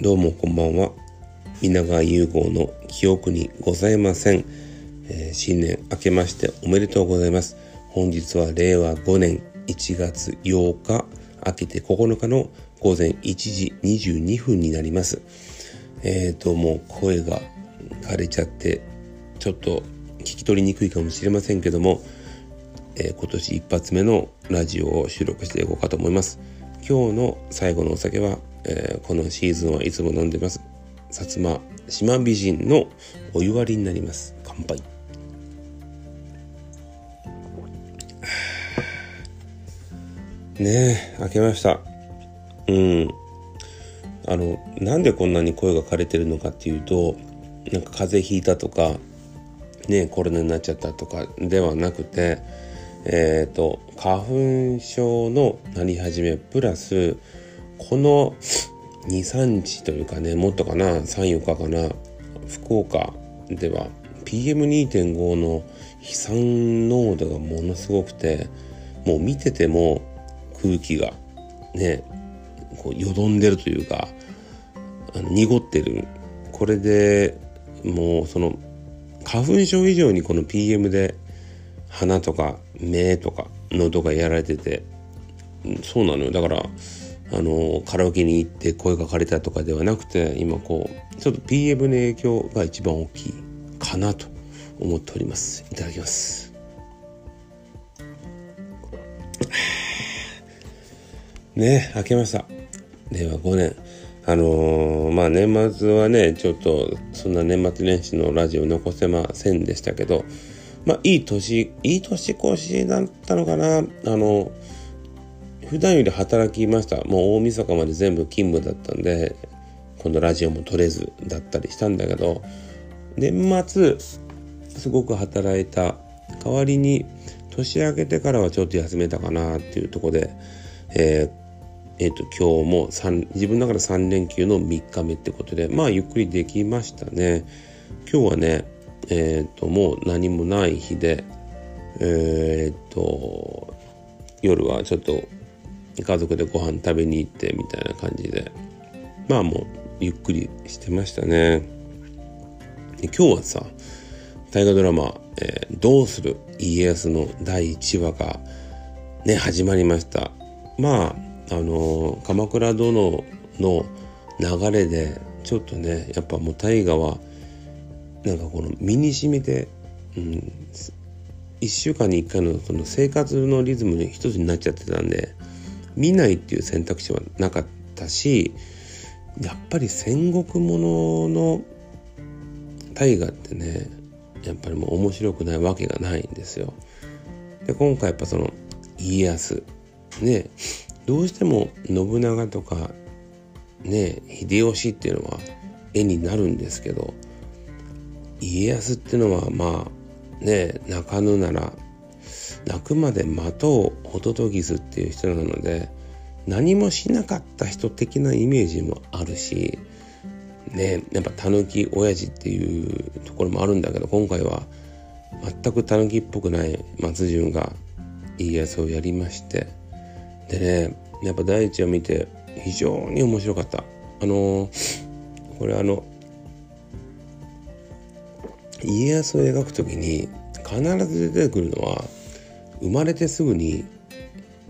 どうもこんばんは。皆川融合の記憶にございません、えー、新年明けましておめでとうございます。本日は令和5年1月8日明けて9日の午前1時22分になります。えーともう声が枯れちゃってちょっと聞き取りにくいかもしれませんけども、えー、今年一発目のラジオを収録していこうかと思います。今日の最後のお酒は、えー、このシーズンはいつも飲んでます。薩摩島美人のお湯割りになります。乾杯。ねえ開けました。うん。あのなんでこんなに声が枯れてるのかっていうとなんか風邪ひいたとかねコロナになっちゃったとかではなくてえっ、ー、と花粉症のなり始めプラスこの23日というかねもっとかな34日かな福岡では PM2.5 の飛散濃度がものすごくてもう見てても空気がねこうよどんでるというか濁ってる。これでもうその花粉症以上にこの PM で鼻とか目とか喉がやられててそうなのよ。だからあのカラオケに行って声が枯れたとかではなくて今こうちょっと PM の影響が一番大きいかなと思っております。いただきます。ね明けました。令和5年。あのー、まあ年末はねちょっとそんな年末年始のラジオ残せませんでしたけどまあいい年いい年越しだったのかな。あの普段より働きましたもう大晦日まで全部勤務だったんで今度ラジオも撮れずだったりしたんだけど年末すごく働いた代わりに年明けてからはちょっと休めたかなっていうとこで、えーえっ、ー、と、今日も3、自分の中で3連休の3日目ってことで、まあ、ゆっくりできましたね。今日はね、えっ、ー、と、もう何もない日で、えっ、ー、と、夜はちょっと家族でご飯食べに行ってみたいな感じで、まあもうゆっくりしてましたね。で今日はさ、大河ドラマ、えー、どうする家康の第1話がね、始まりました。まあ、あの鎌倉殿の流れでちょっとねやっぱもう大河はなんかこの身にしみて、うん、1週間に1回のその生活のリズムに一つになっちゃってたんで見ないっていう選択肢はなかったしやっぱり戦国ものの大河ってねやっぱりもう面白くないわけがないんですよ。で今回やっぱその家康ねどうしても信長とかね秀吉っていうのは絵になるんですけど家康っていうのはまあね泣かぬなら泣くまで待とうホトトギスっていう人なので何もしなかった人的なイメージもあるしねやっぱたぬき親父っていうところもあるんだけど今回は全くたぬきっぽくない松潤が家康をやりまして。でねやっぱ第一を見て非常に面白かった。あのこれあの家康を描く時に必ず出てくるのは生まれてすぐに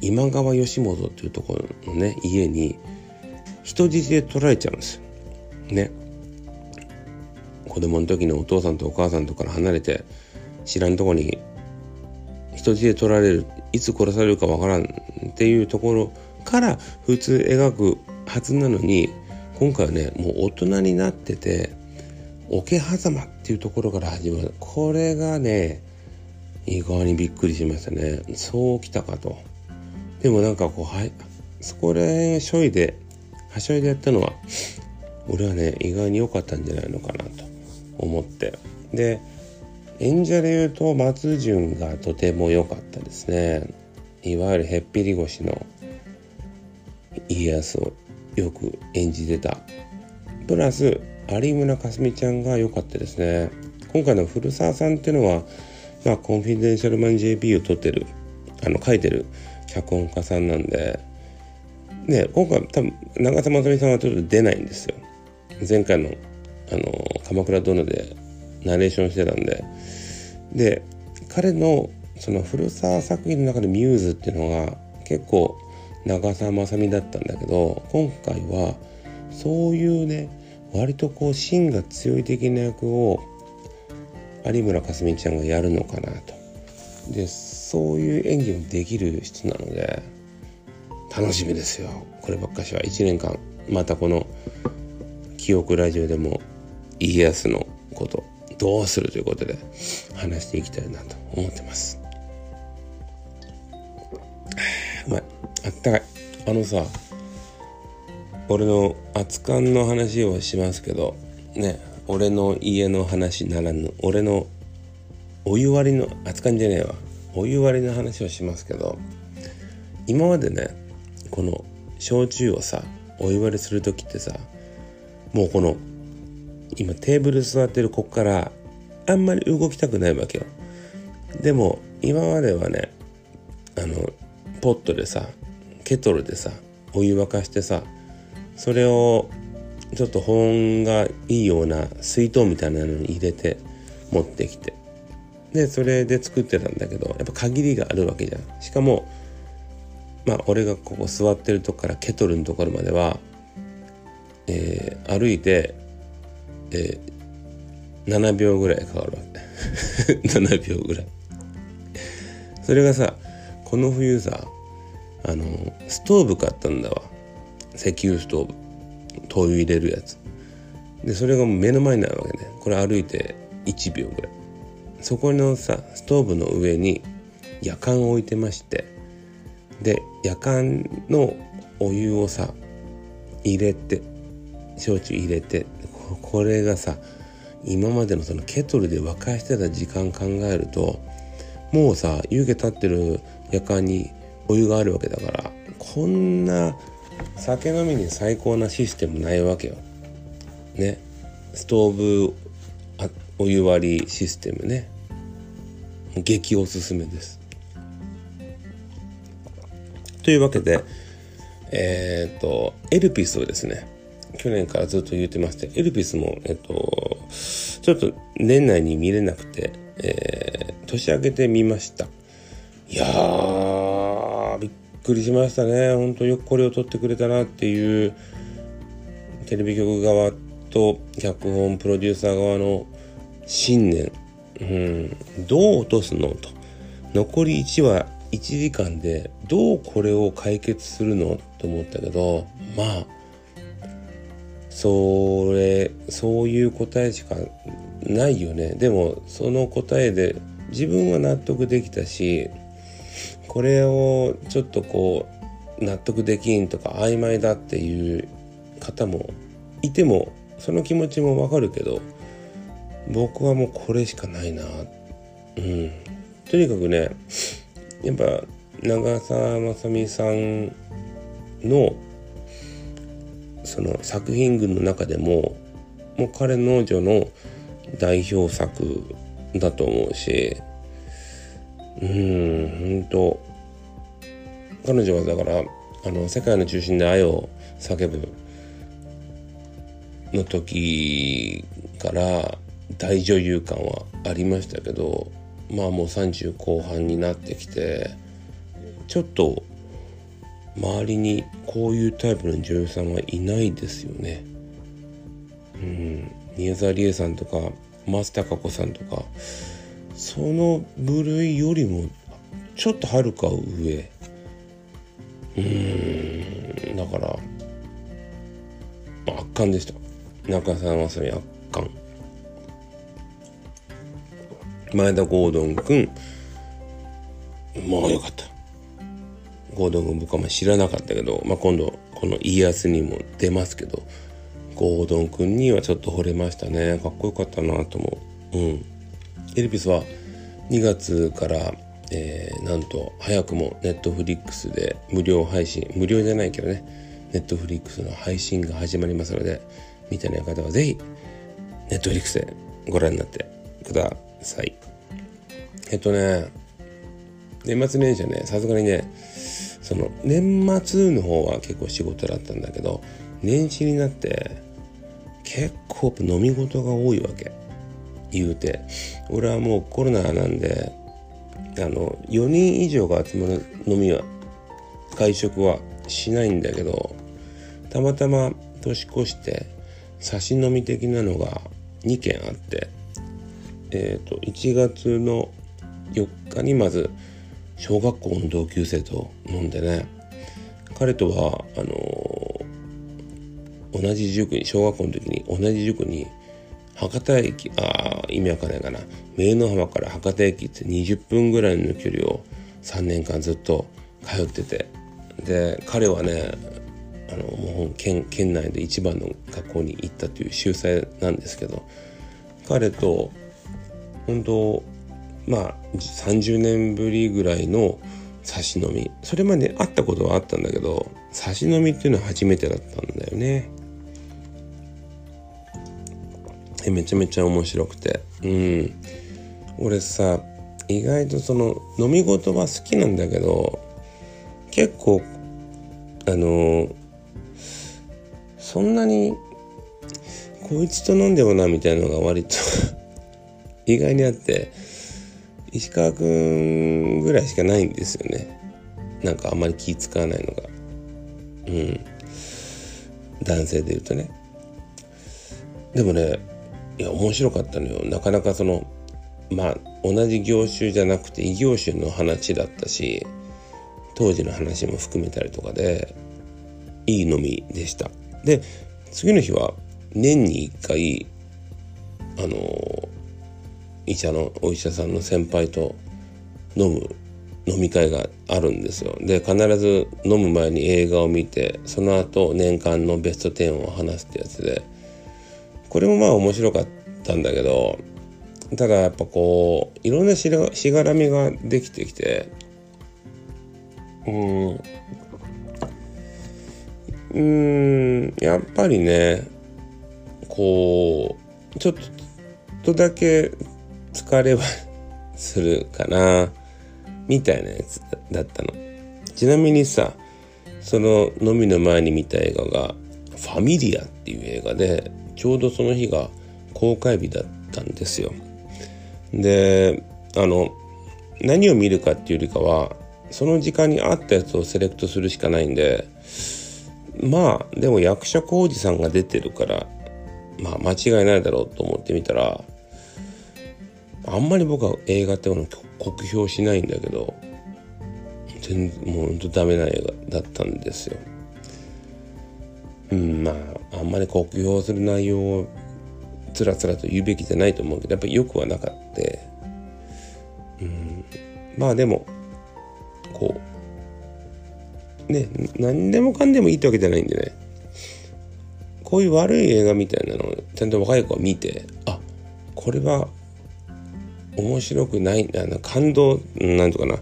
今川義元っていうところのね家に人質で取られちゃうんですよ。ね。子供の時のお父さんとお母さんとから離れて知らんとこに人質で取られるいつ殺されるかわからんっていうところから普通描くはずなのに今回はねもう大人になってて桶狭間っていうところから始まるこれがね意外にびっくりしましたね。そうきたかと。でもなんかこうはいそこでしょいではしょいでやったのは俺はね意外に良かったんじゃないのかなと思って。で演者で言うと松潤がとても良かったですね。いわゆるへっぴり腰の家康をよく演じてた。プラス有村架純ちゃんが良かったですね。今回の古澤さんっていうのはまあコンフィデンシャルマン JP を撮ってるあの書いてる脚本家さんなんでね今回多分長澤まさみさんはちょっと出ないんですよ。前回のあの鎌倉殿でナレーションしてたんで。で彼のその古澤作品の中でミューズっていうのが結構長澤まさみだったんだけど今回はそういうね割とこう芯が強い的な役を有村架純ちゃんがやるのかなと。でそういう演技もできる人なので楽しみですよ。こればっかしは。1年間またこの記憶ラジオでも家康のことどうするということで話していきたいなと思ってます。うまいあったかい。あのさ俺の熱燗の話をしますけどね俺の家の話ならぬ俺のお湯割りの熱燗じゃねえわ。お湯割りの話をしますけど今までねこの焼酎をさお湯割りする時ってさもうこの今テーブル座ってるこっからあんまり動きたくないわけよ。でも今まではねあのポットでさケトルでさお湯沸かしてさそれをちょっと保温がいいような水筒みたいなのに入れて持ってきて。でそれで作ってたんだけどやっぱ限りがあるわけじゃん。しかもまあ俺がここ座ってるとこからケトルのところまでは、えー、歩いて、えー、7秒ぐらいかかるわけ。7秒ぐらい。それがさこの冬さあのストーブ買ったんだわ。石油ストーブ。灯油入れるやつ。でそれが目の前になるわけね。これ歩いて1秒ぐらい。そこのさストーブの上に夜間を置いてまして。で夜間のお湯をさ入れて焼酎入れてこれがさ今までのそのケトルで沸かしてた時間考えるともうさ湯気立ってる夜間にお湯があるわけだからこんな酒飲みに最高なシステムないわけよ。ね。ストーブお湯割りシステムね。激おすすめです。というわけで、えっ、と、エルピスをですね、去年からずっと言ってまして、エルピスも、えっ、と、ちょっと年内に見れなくて、えー、年明けてみました。いやー、くりしましたね。本当よくこれを撮ってくれたなっていう、テレビ局側と脚本プロデューサー側の信念。うん、どう落とすのと。残り1話1時間でどうこれを解決するのと思ったけど、まあ、それ、そういう答えしかないよね。でも、その答えで自分は納得できたし、これをちょっとこう納得できんとか曖昧だっていう方もいてもその気持ちもわかるけど僕はもうこれしかないな。うん。とにかくねやっぱ長澤まさみさんのその作品群の中でももう彼の女の代表作だと思うしうん本当彼女はだからあの世界の中心で愛を叫ぶの時から大女優感はありましたけどまあもう30後半になってきてちょっと周りにこういうタイプの女優さんはいないですよね。うん、宮沢りえさんとか松たか子さんとかその部類よりもちょっとはるか上うん。だから圧巻でした。中澤まさみ圧巻。前田ゴードン君もうよかった。ゴードン君僕はま知らなかったけど、まあ、今度この家康にも出ますけどゴードン君にはちょっと惚れましたね。かっこよかったなと思う。うん。エルピスは2月からえー、なんと早くもネットフリックスで無料配信無料じゃないけどねネットフリックスの配信が始まりますので見てない方はぜひネットフリックスでご覧になってください。えっとね年末年始はねさすがにねその年末の方は結構仕事だったんだけど年始になって結構飲み事が多いわけ。言うて。俺はもうコロナなんであの4人以上が集まる飲みは会食はしないんだけどたまたま年越して差し飲み的なのが2件あってえっ、ー、と1月の4日にまず小学校の同級生と飲んでね彼とはあのー、同じ塾に小学校の時に同じ塾に博多駅あ意味わかんないかな。名の浜から博多駅って20分ぐらいの距離を3年間ずっと通ってて。で彼はねあのもう県県内で一番の学校に行ったという秀才なんですけど彼と本当まあ30年ぶりぐらいの差し飲み。それまで会ったことはあったんだけど差し飲みっていうのは初めてだったんだよね。めちゃめちゃ面白くて。うん。俺さ意外とその飲み言葉好きなんだけど結構あのそんなにこいつと飲んでもなみたいなのが割と 意外にあって石川くんぐらいしかないんですよね。なんかあんまり気使わないのが。うん。男性で言うとね。でもねいや面白かったのよ。なかなかそのまあ同じ業種じゃなくて異業種の話だったし当時の話も含めたりとかでいい飲みでした。で次の日は年に1回あの医者のお医者さんの先輩と飲む飲み会があるんですよ。で必ず飲む前に映画を見てその後年間のベスト10を話すってやつでこれもまあ面白かったんだけどただやっぱこういろんなしがらみができてきてうんうんやっぱりねこうちょっとだけ疲れはするかなみたいなやつだったの。ちなみにさその飲みの前に見た映画が「ファミリア」っていう映画でちょうどその日が公開日だったんですよであの何を見るかっていうよりかはその時間に合ったやつをセレクトするしかないんでまあでも役者浩二さんが出てるからまあ間違いないだろうと思ってみたらあんまり僕は映画ってもの酷評しないんだけど全もうほんとダメな映画だったんですよ。うんまあんまり酷評する内容をつらつらと言うべきじゃないと思うけどやっぱりよくはなかった。うん。まあでもこうね何でもかんでもいいってわけじゃないんでね。こういう悪い映画みたいなのをちゃんと若い子は見てあこれは面白くないあの感動なんとかな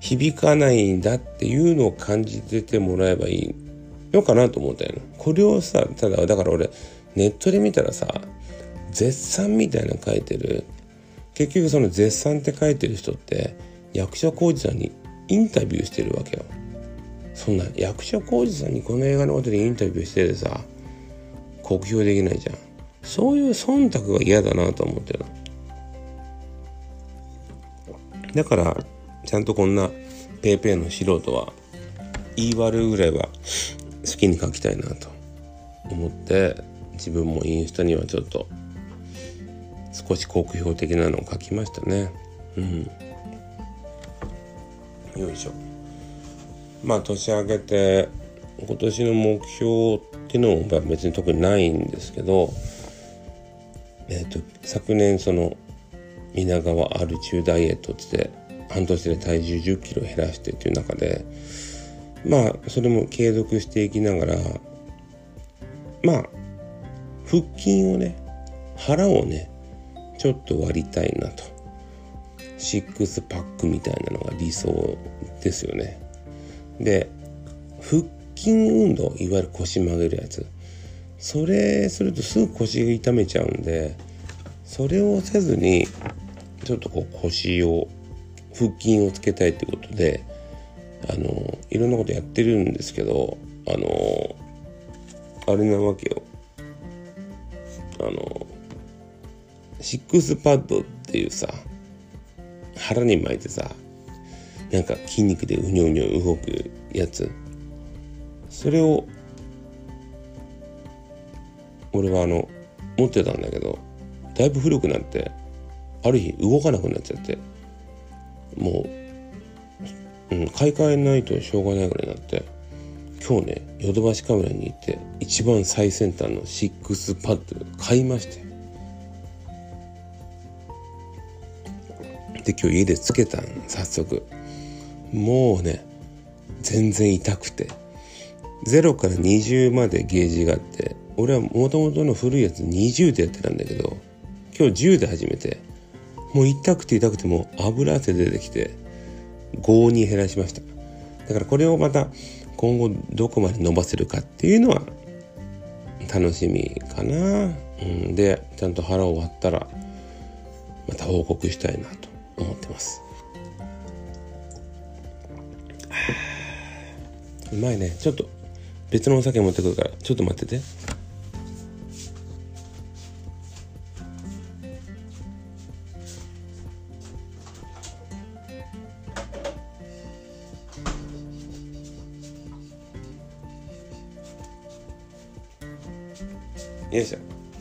響かないんだっていうのを感じててもらえばいいのかなと思ったよこれをさただだから俺ネットで見たらさ絶賛みたいなの書いてる。結局その絶賛って書いてる人って役所広司さんにインタビューしてるわけよ。そんな役所広司さんにこの映画のことでインタビューしててさ酷評できないじゃん。そういう忖度が嫌だなと思ってるだからちゃんとこんな paypay の素人は言い悪ぐらいは好きに書きたいなと思って自分もインスタにはちょっと少し酷評的なのを書きましたね。うん。よいしょ。まあ年明けて今年の目標っていうのも別に特にないんですけどえっ、ー、と昨年その稲川アル中ダイエットって半年で体重1 0キロ減らしてっていう中でまあそれも継続していきながらまあ腹筋をね腹をねちょっと割りたいなと。シックスパックみたいなのが理想ですよね。で腹筋運動いわゆる腰曲げるやつ。それするとすぐ腰が痛めちゃうんでそれをせずにちょっとこう腰を腹筋をつけたいってことであのいろんなことやってるんですけどあのあれなわけよ。あのシックスパッドっていうさ腹に巻いてさなんか筋肉でうにょうにょ動くやつ。それを俺はあの持ってたんだけどだいぶ古くなってある日動かなくなっちゃって。もう、うん、買い替えないとしょうがないぐらいになって今日ねヨドバシカメラに行って一番最先端のシックスパッド買いまして。で今日家でつけたん早速。もうね全然痛くて。0から20までゲージがあって俺はもともとの古いやつ20でやってたんだけど今日10で始めてもう痛くて痛くてもう油汗出てきて5に減らしました。だからこれをまた今後どこまで伸ばせるかっていうのは楽しみかな、うん、でちゃんと腹終わったらまた報告したいなと思ってます。うまいね。ちょっと別のお酒持ってくるからちょっと待ってて。よいしょ。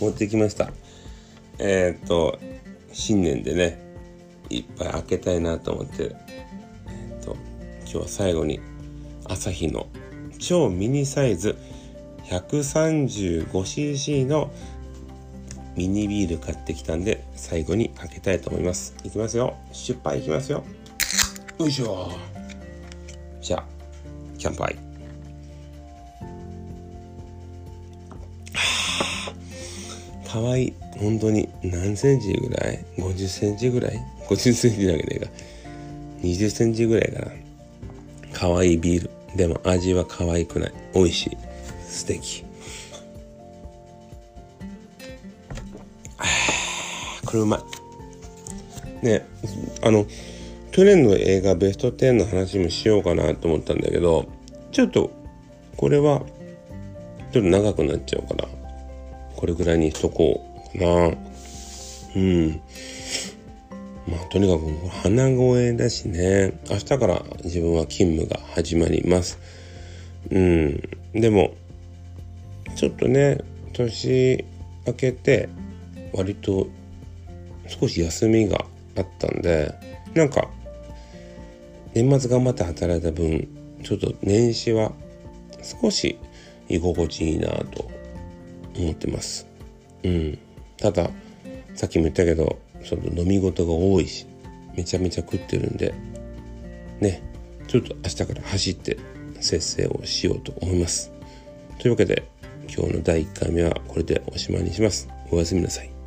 持ってきました。えー、っと新年でねいっぱい開けたいなと思ってえー、っと今日は最後に朝日の超ミニサイズ 135cc のミニビール買ってきたんで最後に開けたいと思います。いきますよ。出発いきますよ。よいしょ。じゃあ乾杯かわい。い本当に。何センチぐらい？50センチぐらい？50センチだけでいいか20センチぐらいかな。かわいいビール。でも味は可愛くない。美味しい。素敵。これうまい。ねあの去年の映画ベスト10の話もしようかなと思ったんだけどちょっとこれはちょっと長くなっちゃうからこれぐらいにしとこうかな。うん。まあとにかく鼻声だしね。明日から自分は勤務が始まります。うん。でもちょっとね年明けて割と少し休みがあったんでなんか年末頑張って働いた分ちょっと年始は少し居心地いいなと思ってます。うん。ただ、さっきも言ったけど、その飲み事が多いし、めちゃめちゃ食ってるんで、ね、ちょっと明日から走って節制をしようと思います。というわけで、今日の第1回目はこれでおしまいにします。おやすみなさい。